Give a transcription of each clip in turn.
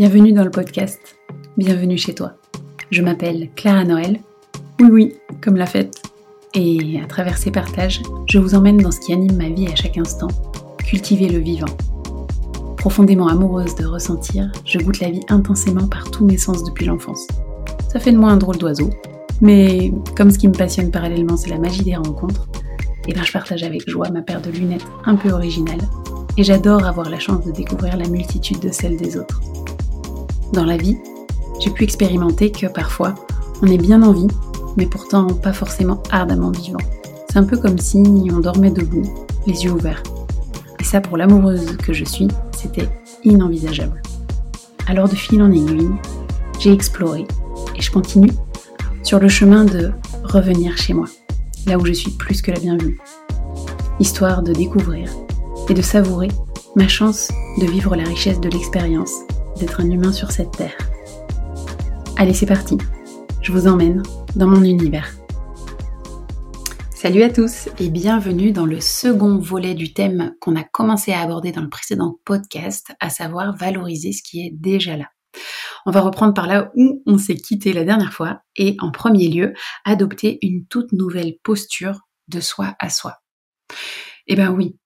Bienvenue dans le podcast. Bienvenue chez toi. Je m'appelle Clara Noël. Oui, oui, comme la fête. Et à travers ces partages, je vous emmène dans ce qui anime ma vie à chaque instant, cultiver le vivant. Profondément amoureuse de ressentir, je goûte la vie intensément par tous mes sens depuis l'enfance. Ça fait de moi un drôle d'oiseau, mais comme ce qui me passionne parallèlement c'est la magie des rencontres, et eh ben je partage avec joie ma paire de lunettes un peu originale, et j'adore avoir la chance de découvrir la multitude de celles des autres. Dans la vie, j'ai pu expérimenter que parfois, on est bien en vie, mais pourtant pas forcément ardemment vivant. C'est un peu comme si on dormait debout, les yeux ouverts. Et ça, pour l'amoureuse que je suis, c'était inenvisageable. Alors de fil en aiguille, j'ai exploré et je continue sur le chemin de revenir chez moi, là où je suis plus que la bienvenue. Histoire de découvrir et de savourer ma chance de vivre la richesse de l'expérience d'être un humain sur cette terre. Allez, c'est parti. Je vous emmène dans mon univers. Salut à tous et bienvenue dans le second volet du thème qu'on a commencé à aborder dans le précédent podcast, à savoir valoriser ce qui est déjà là. On va reprendre par là où on s'est quitté la dernière fois et en premier lieu, adopter une toute nouvelle posture de soi à soi. Eh ben oui,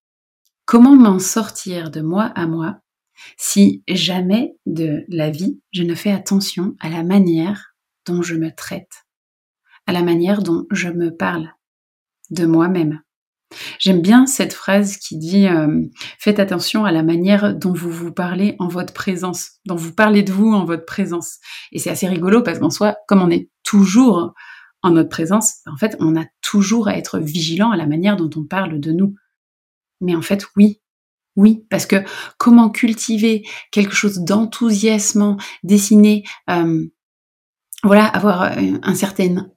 comment m'en sortir de moi à moi si jamais de la vie, je ne fais attention à la manière dont je me traite, à la manière dont je me parle de moi-même. J'aime bien cette phrase qui dit euh, faites attention à la manière dont vous vous parlez en votre présence, dont vous parlez de vous en votre présence. Et c'est assez rigolo parce qu'en soi, comme on est toujours en notre présence, en fait, on a toujours à être vigilant à la manière dont on parle de nous. Mais en fait, oui, oui, parce que comment cultiver quelque chose d'enthousiasmant, dessiner, euh, voilà, avoir un certain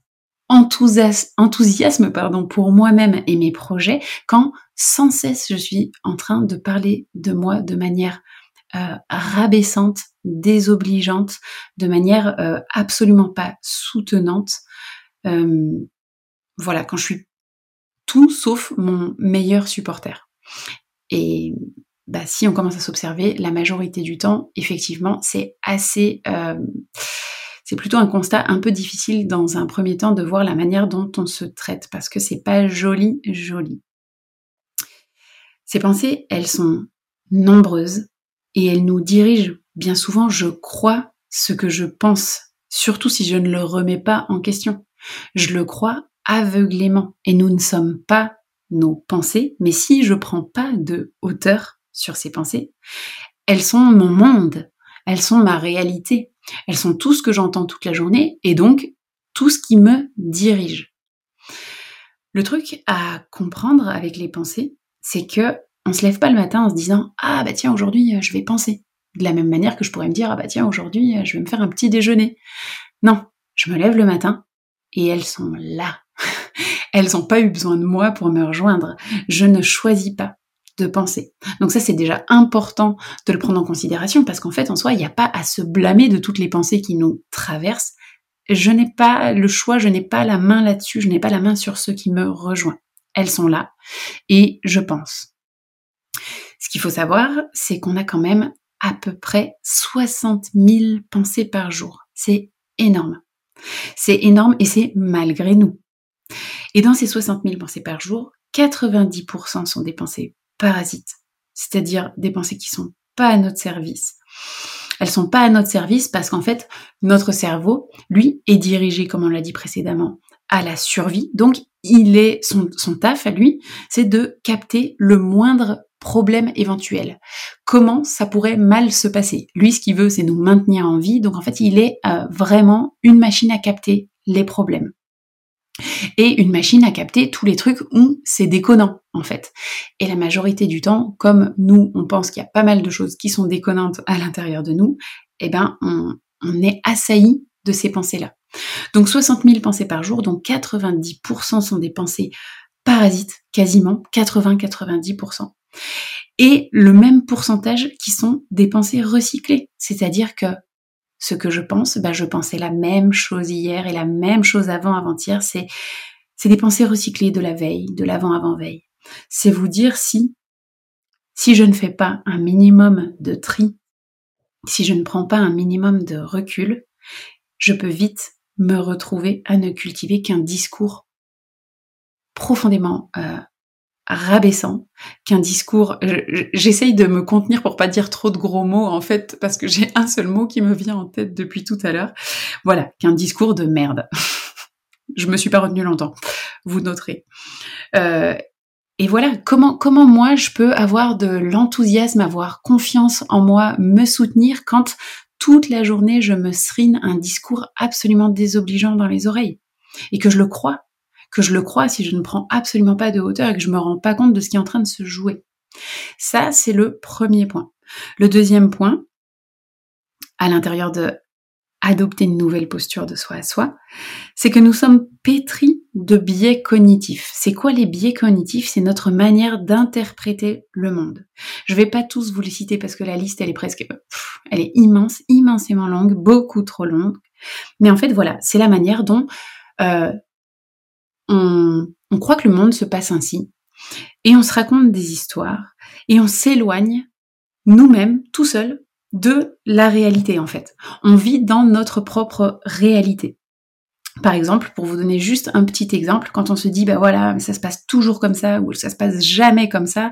enthousiasme, pardon, pour moi-même et mes projets, quand sans cesse je suis en train de parler de moi de manière euh, rabaissante, désobligeante, de manière euh, absolument pas soutenante. voilà, quand je suis tout sauf mon meilleur supporter. Et bah, si on commence à s'observer, la majorité du temps, effectivement, c'est assez... Euh, c'est plutôt un constat un peu difficile dans un premier temps de voir la manière dont on se traite, parce que c'est pas joli, joli. Ces pensées, elles sont nombreuses et elles nous dirigent. Bien souvent, je crois ce que je pense, surtout si je ne le remets pas en question. Je le crois aveuglément et nous ne sommes pas nos pensées, mais si je prends pas de hauteur sur ces pensées, elles sont mon monde, elles sont ma réalité, elles sont tout ce que j'entends toute la journée et donc tout ce qui me dirige. Le truc à comprendre avec les pensées, c'est que on se lève pas le matin en se disant ah bah tiens aujourd'hui je vais penser de la même manière que je pourrais me dire ah bah tiens aujourd'hui je vais me faire un petit déjeuner. Non, je me lève le matin et elles sont là elles n'ont pas eu besoin de moi pour me rejoindre. Je ne choisis pas de penser. Donc ça, c'est déjà important de le prendre en considération parce qu'en fait, en soi, il n'y a pas à se blâmer de toutes les pensées qui nous traversent. Je n'ai pas le choix, je n'ai pas la main là-dessus, je n'ai pas la main sur ceux qui me rejoignent. Elles sont là et je pense. Ce qu'il faut savoir, c'est qu'on a quand même à peu près 60 000 pensées par jour. C'est énorme. C'est énorme et c'est malgré nous. Et dans ces 60 000 pensées par jour, 90% sont des pensées parasites, c'est-à-dire des pensées qui sont pas à notre service. Elles sont pas à notre service parce qu'en fait, notre cerveau, lui, est dirigé, comme on l'a dit précédemment, à la survie. Donc, il est son, taf à lui, c'est de capter le moindre problème éventuel. Comment ça pourrait mal se passer? Lui, ce qu'il veut, c'est nous maintenir en vie. Donc, en fait, il est euh, vraiment une machine à capter les problèmes et une machine à capter tous les trucs où c'est déconnant en fait. Et la majorité du temps, comme nous, on pense qu'il y a pas mal de choses qui sont déconnantes à l'intérieur de nous, eh ben on, on est assailli de ces pensées-là. Donc 60 000 pensées par jour, donc 90% sont des pensées parasites, quasiment 80-90%. Et le même pourcentage qui sont des pensées recyclées, c'est-à-dire que ce que je pense, bah, je pensais la même chose hier et la même chose avant avant-hier. C'est, c'est des pensées recyclées de la veille, de l'avant-avant-veille. C'est vous dire si, si je ne fais pas un minimum de tri si je ne prends pas un minimum de recul, je peux vite me retrouver à ne cultiver qu'un discours profondément euh, rabaissant, qu'un discours. J'essaye de me contenir pour pas dire trop de gros mots en fait, parce que j'ai un seul mot qui me vient en tête depuis tout à l'heure. Voilà, qu'un discours de merde. je me suis pas retenue longtemps, vous noterez. Euh, et voilà, comment, comment moi je peux avoir de l'enthousiasme, avoir confiance en moi, me soutenir quand toute la journée je me srine un discours absolument désobligeant dans les oreilles et que je le crois, que je le crois si je ne prends absolument pas de hauteur et que je me rends pas compte de ce qui est en train de se jouer. Ça, c'est le premier point. Le deuxième point, à l'intérieur de adopter une nouvelle posture de soi à soi, c'est que nous sommes pétris de biais cognitifs. C'est quoi les biais cognitifs? C'est notre manière d'interpréter le monde. Je vais pas tous vous les citer parce que la liste elle est presque, elle est immense, immensément longue, beaucoup trop longue. Mais en fait voilà, c'est la manière dont euh, on, croit que le monde se passe ainsi et on se raconte des histoires et on s'éloigne nous-mêmes tout seuls de la réalité en fait. On vit dans notre propre réalité. Par exemple, pour vous donner juste un petit exemple, quand on se dit bah voilà, ça se passe toujours comme ça ou ça se passe jamais comme ça,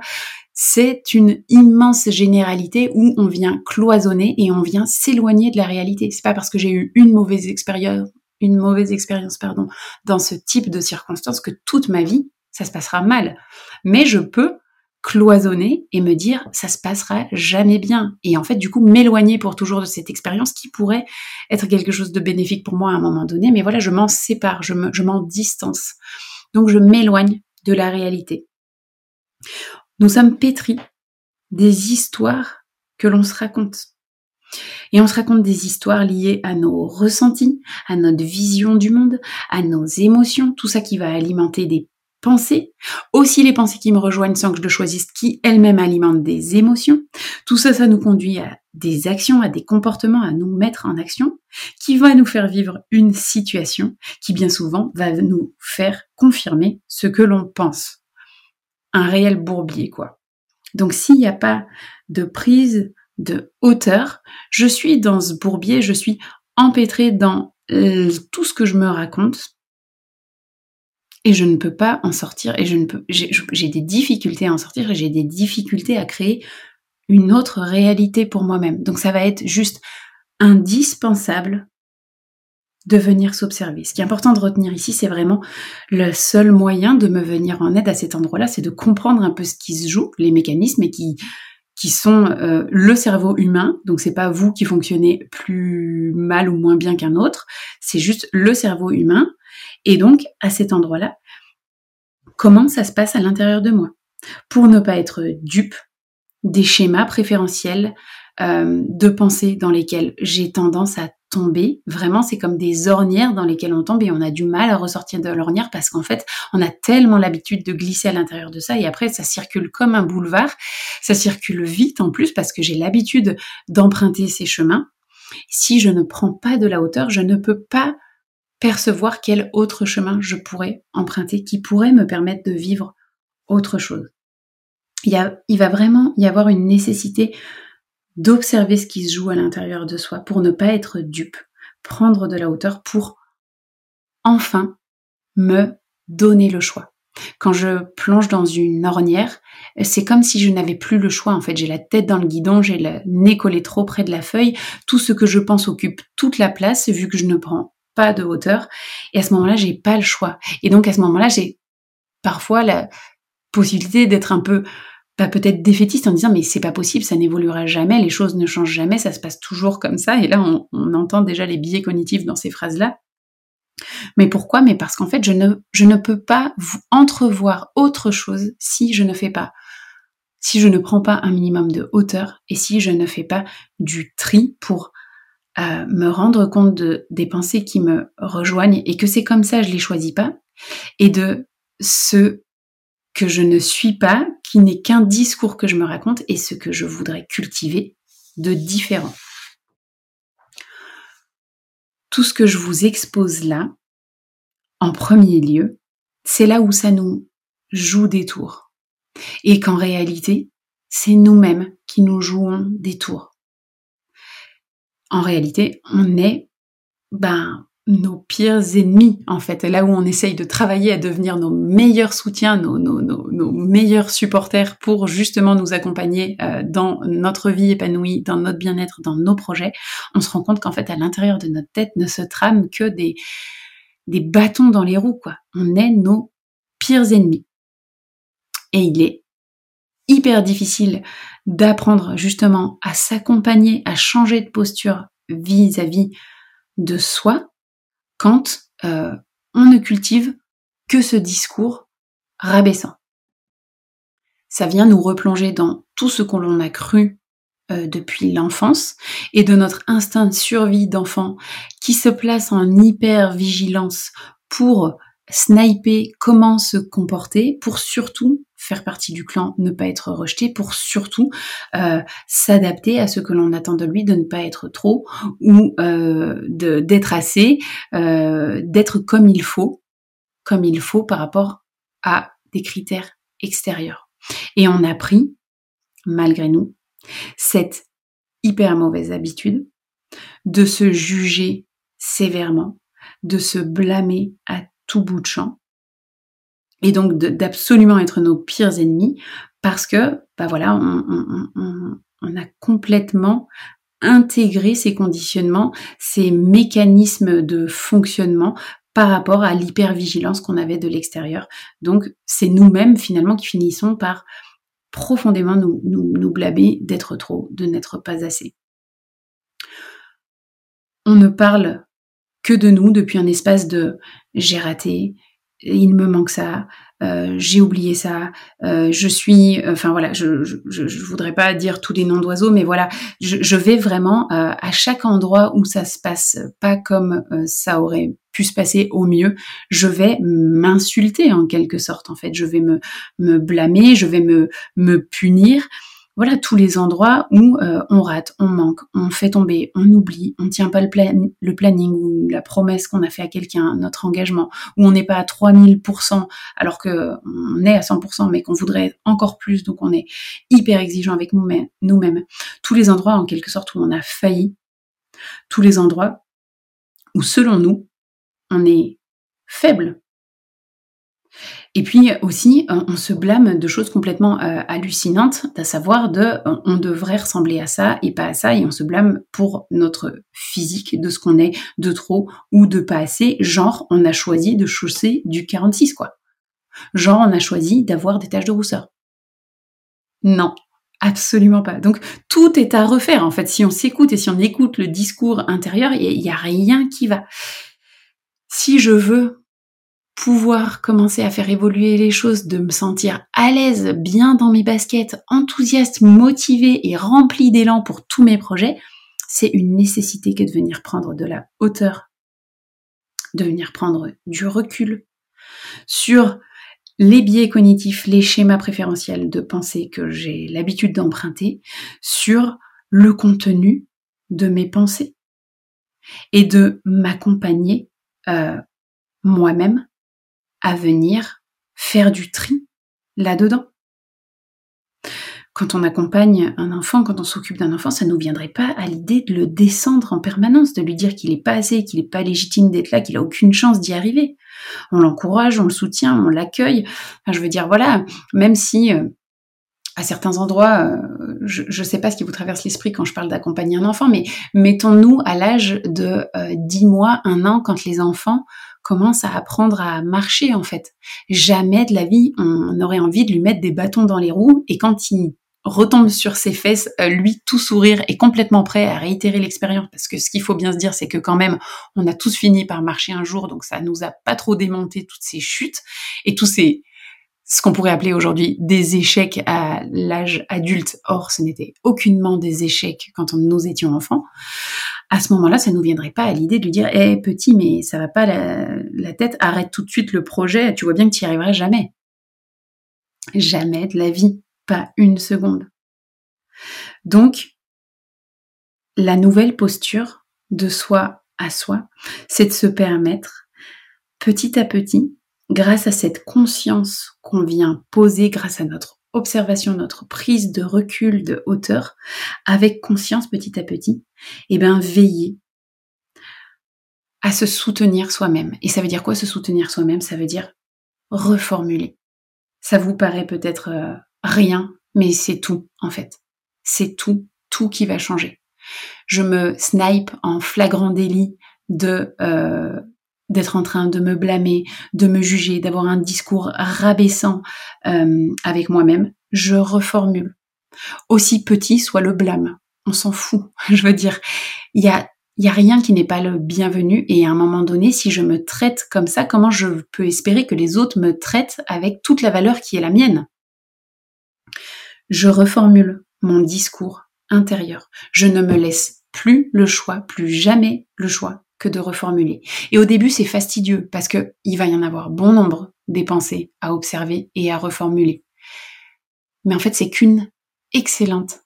c'est une immense généralité où on vient cloisonner et on vient s'éloigner de la réalité. C'est pas parce que j'ai eu une mauvaise expérience, une mauvaise expérience pardon, dans ce type de circonstances que toute ma vie ça se passera mal. Mais je peux cloisonner et me dire ça se passera jamais bien. Et en fait du coup m'éloigner pour toujours de cette expérience qui pourrait être quelque chose de bénéfique pour moi à un moment donné. Mais voilà je m'en sépare je m'en distance. Donc je m'éloigne de la réalité. Nous sommes pétris des histoires que l'on se raconte et on se raconte des histoires liées à nos ressentis, à notre vision du monde, à nos émotions, tout ça qui va alimenter des pensées, aussi les pensées qui me rejoignent sans que je le choisisse, qui elles-mêmes alimentent des émotions. Tout ça, ça nous conduit à des actions, à des comportements, à nous mettre en action, qui va nous faire vivre une situation qui bien souvent va nous faire confirmer ce que l'on pense. Un réel bourbier, quoi. Donc s'il n'y a pas de prise de hauteur, je suis dans ce bourbier, je suis empêtrée dans tout ce que je me raconte, et je ne peux pas en sortir et je ne peux j'ai des difficultés à en sortir et j'ai des difficultés à créer une autre réalité pour moi-même. Donc ça va être juste indispensable de venir s'observer. Ce qui est important de retenir ici, c'est vraiment le seul moyen de me venir en aide à cet endroit-là, c'est de comprendre un peu ce qui se joue, les mécanismes et qui qui sont euh, le cerveau humain. Donc c'est pas vous qui fonctionnez plus mal ou moins bien qu'un autre, c'est juste le cerveau humain. Et donc, à cet endroit-là, comment ça se passe à l'intérieur de moi? Pour ne pas être dupe des schémas préférentiels euh, de pensée dans lesquels j'ai tendance à Vraiment, c'est comme des ornières dans lesquelles on tombe et on a du mal à ressortir de l'ornière parce qu'en fait, on a tellement l'habitude de glisser à l'intérieur de ça et après, ça circule comme un boulevard. Ça circule vite en plus parce que j'ai l'habitude d'emprunter ces chemins. Si je ne prends pas de la hauteur, je ne peux pas percevoir quel autre chemin je pourrais emprunter qui pourrait me permettre de vivre autre chose. Il, y a, il va vraiment y avoir une nécessité d'observer ce qui se joue à l'intérieur de soi pour ne pas être dupe, prendre de la hauteur pour enfin me donner le choix. Quand je plonge dans une ornière, c'est comme si je n'avais plus le choix. En fait, j'ai la tête dans le guidon, j'ai le nez collé trop près de la feuille. Tout ce que je pense occupe toute la place, vu que je ne prends pas de hauteur. Et à ce moment-là, j'ai pas le choix. Et donc à ce moment-là, j'ai parfois la possibilité d'être un peu pas peut-être défaitiste en disant mais c'est pas possible, ça n'évoluera jamais, les choses ne changent jamais, ça se passe toujours comme ça. Et là, on, entend déjà les biais cognitifs dans ces phrases-là. Mais pourquoi? Mais parce qu'en fait, je ne, peux pas entrevoir autre chose si je ne fais pas, si je ne prends pas un minimum de hauteur et si je ne fais pas du tri pour à me rendre compte de, des pensées qui me rejoignent et que c'est comme ça, je les choisis pas, et de ce que je ne suis pas, qui n'est qu'un discours que je me raconte et ce que je voudrais cultiver de différent. Tout ce que je vous expose là, en premier lieu, c'est là où ça nous joue des tours. Et qu'en réalité, c'est nous-mêmes qui nous jouons des tours. en réalité, on est ben, nos pires ennemis, en fait. Là où on essaye de travailler à devenir nos meilleurs soutiens, nos, nos, meilleurs supporters pour justement nous accompagner euh, dans notre vie épanouie, dans notre bien-être, dans nos projets, on se rend compte qu'en fait, à l'intérieur de notre tête ne se trame que des, des bâtons dans les roues, quoi. On est nos pires ennemis. Et il est hyper difficile d'apprendre justement à s'accompagner, à changer de posture vis-à-vis de soi quand euh, on ne cultive que ce discours rabaissant. Ça vient nous replonger dans tout ce qu'on a cru euh, depuis l'enfance et de notre instinct de survie d'enfant qui se place en hyper vigilance pour sniper comment se comporter, pour surtout faire partie du clan, ne pas être rejeté, pour surtout euh, s'adapter à ce que l'on attend de lui, de ne pas être trop ou euh, d'être assez, euh, d'être comme il faut, comme il faut par rapport à des critères extérieurs. Et on a pris, malgré nous, cette hyper mauvaise habitude de se juger sévèrement, de se blâmer à tout bout de champ, et donc d'absolument être nos pires ennemis parce que, bah voilà, on, a complètement intégré ces conditionnements, ces mécanismes de fonctionnement par rapport à l'hypervigilance qu'on avait de l'extérieur. Donc c'est nous-mêmes finalement qui finissons par profondément nous, blâmer d'être trop, de n'être pas assez. On ne parle que de nous depuis un espace de j'ai raté, il me manque ça, euh, j'ai oublié ça, euh, je suis, enfin voilà, je, voudrais pas dire tous les noms d'oiseaux, mais voilà, je, vais vraiment euh, à chaque endroit où ça se passe pas comme ça aurait pu se passer au mieux, je vais m'insulter en quelque sorte en fait, je vais me, me blâmer, je vais me punir voilà tous les endroits où euh, on rate, on manque, on fait tomber, on oublie, on tient pas le, planning ou la promesse qu'on a fait à quelqu'un, notre engagement, où on n'est pas à 3000% alors qu'on est à 100% mais qu'on voudrait encore plus, donc on est hyper exigeant avec nous-mêmes. Tous les endroits en quelque sorte où on a failli, tous les endroits où selon nous, on est faible et puis aussi, on se blâme de choses complètement euh, hallucinantes, à savoir de on devrait ressembler à ça et pas à ça, et on se blâme pour notre physique, de ce qu'on est de trop ou de pas assez. Genre, on a choisi de chausser du 46, quoi. Genre, on a choisi d'avoir des taches de rousseur. Non, absolument pas. Donc, tout est à refaire, en fait. Si on s'écoute et si on écoute le discours intérieur, il n'y a rien qui va. Si je veux pouvoir commencer à faire évoluer les choses, de me sentir à l'aise, bien dans mes baskets, enthousiaste, motivée et remplie d'élan pour tous mes projets, c'est une nécessité que de venir prendre de la hauteur, de venir prendre du recul sur les biais cognitifs, les schémas préférentiels de pensée que j'ai l'habitude d'emprunter, sur le contenu de mes pensées et de m'accompagner euh, moi-même à venir faire du tri là-dedans. Quand on accompagne un enfant, quand on s'occupe d'un enfant, ça ne nous viendrait pas à l'idée de le descendre en permanence, de lui dire qu'il n'est pas assez, qu'il n'est pas légitime d'être là, qu'il a aucune chance d'y arriver. On l'encourage, on le soutient, on l'accueille. Je veux dire, voilà, même si euh, à certains endroits, euh, je ne sais pas ce qui vous traverse l'esprit quand je parle d'accompagner un enfant, mais mettons-nous à l'âge de euh, 10 mois, un an, quand les enfants commence à apprendre à marcher en fait. Jamais de la vie on aurait envie de lui mettre des bâtons dans les roues et quand il retombe sur ses fesses, euh, lui tout sourire et complètement prêt à réitérer l'expérience parce que ce qu'il faut bien se dire c'est que quand même on a tous fini par marcher un jour donc ça nous a pas trop démonté toutes ces chutes et tous ces ce qu'on pourrait appeler aujourd'hui des échecs à l'âge adulte. Or, ce n'était aucunement des échecs quand nous étions enfants à ce moment-là, ça ne nous viendrait pas à l'idée de lui dire Hé petit, mais ça va pas la, tête, arrête tout de suite le projet, tu vois bien que tu n'y arriveras jamais. Jamais de la vie, pas une seconde. Donc, la nouvelle posture de soi à soi, c'est de se permettre petit à petit, grâce à cette conscience qu'on vient poser, grâce à notre observation, notre prise de recul, de hauteur, avec conscience petit à petit, et eh bien veiller à se soutenir soi-même. Et ça veut dire quoi se soutenir soi-même? Ça veut dire reformuler. Ça vous paraît peut-être euh, rien, mais c'est tout en fait. C'est tout, tout qui va changer. Je me snipe en flagrant délit de euh, d'être en train de me blâmer, de me juger, d'avoir un discours rabaissant euh, avec moi-même, je reformule. Aussi petit soit le blâme, on s'en fout. Je veux dire, il y a y a rien qui n'est pas le bienvenu et à un moment donné, si je me traite comme ça, comment je peux espérer que les autres me traitent avec toute la valeur qui est la mienne? Je reformule mon discours intérieur. Je ne me laisse plus le choix, plus jamais le choix que de reformuler. Et au début, c'est fastidieux parce que il va y en avoir bon nombre des pensées à observer et à reformuler. Mais en fait, c'est qu'une excellente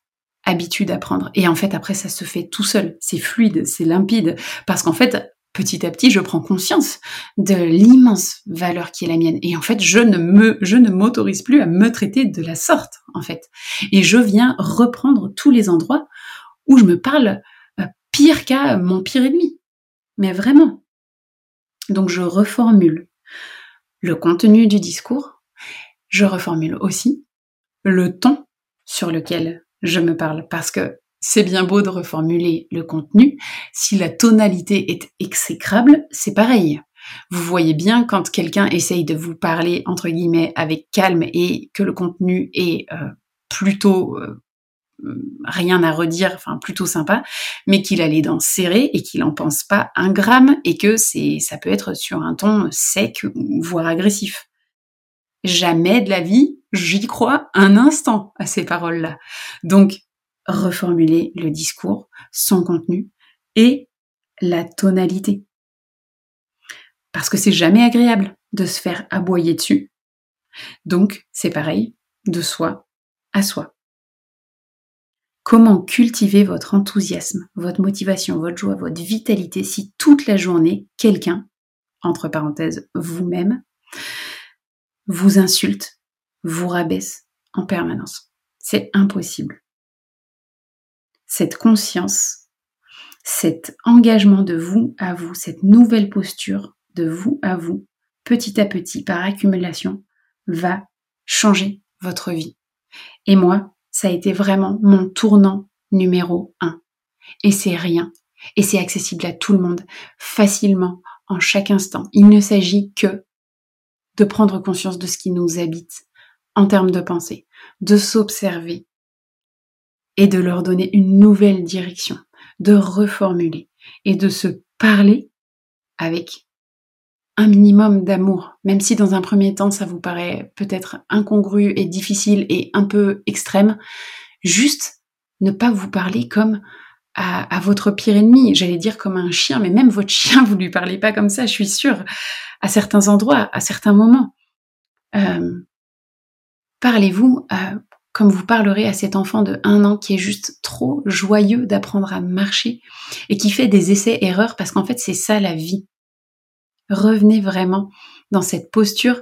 habitude à prendre. Et en fait, après, ça se fait tout seul. C'est fluide, c'est limpide. Parce qu'en fait, petit à petit, je prends conscience de l'immense valeur qui est la mienne. Et en fait, je ne me, je ne m'autorise plus à me traiter de la sorte, en fait. Et je viens reprendre tous les endroits où je me parle euh, pire qu'à mon pire ennemi mais vraiment. Donc je reformule le contenu du discours, je reformule aussi le ton sur lequel je me parle, parce que c'est bien beau de reformuler le contenu, si la tonalité est exécrable, c'est pareil. Vous voyez bien quand quelqu'un essaye de vous parler entre guillemets avec calme et que le contenu est euh, plutôt euh, rien à redire, enfin plutôt sympa, mais qu'il a les dents serrées et qu'il n'en pense pas un gramme et que c'est, ça peut être sur un ton sec voire agressif. Jamais de la vie, j'y crois un instant à ces paroles-là. Donc, reformuler le discours, son contenu et la tonalité. Parce que c'est jamais agréable de se faire aboyer dessus. Donc, c'est pareil, de soi à soi. Comment cultiver votre enthousiasme, votre motivation, votre joie, votre vitalité si toute la journée, quelqu'un, entre parenthèses, vous-même, vous insulte, vous rabaisse en permanence? C'est impossible. Cette conscience, cet engagement de vous à vous, cette nouvelle posture de vous à vous, petit à petit, par accumulation, va changer votre vie. Et moi, ça a été vraiment mon tournant numéro un. Et c'est rien. Et c'est accessible à tout le monde, facilement, en chaque instant. Il ne s'agit que de prendre conscience de ce qui nous habite en termes de pensée, de s'observer et de leur donner une nouvelle direction, de reformuler et de se parler avec un minimum d'amour, même si dans un premier temps ça vous paraît peut-être incongru et difficile et un peu extrême, juste ne pas vous parler comme à, votre pire ennemi, j'allais dire comme un chien, mais même votre chien, vous lui parlez pas comme ça, je suis sûre, à certains endroits, à certains moments. Euh, parlez-vous euh, comme vous parlerez à cet enfant de un an qui est juste trop joyeux d'apprendre à marcher et qui fait des essais-erreurs parce qu'en fait c'est ça la vie revenez vraiment dans cette posture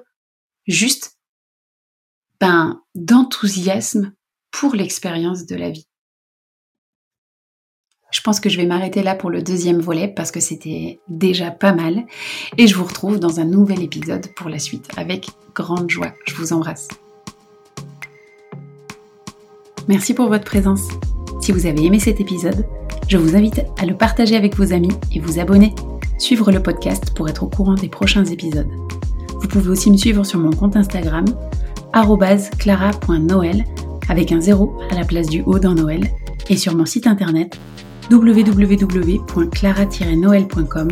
juste ben, d'enthousiasme pour l'expérience de la vie. Je pense que je vais m'arrêter là pour le deuxième volet parce que c'était déjà pas mal et je vous retrouve dans un nouvel épisode pour la suite avec grande joie. Je vous embrasse. Merci pour votre présence. Si vous avez aimé cet épisode, je vous invite à le partager avec vos amis et vous abonner suivre le podcast pour être au courant des prochains épisodes. Vous pouvez aussi me suivre sur mon compte Instagram, clara.noël, avec un zéro à la place du haut dans Noël, et sur mon site internet www.clara-noël.com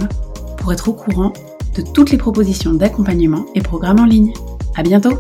pour être au courant de toutes les propositions d'accompagnement et programmes en ligne. À bientôt!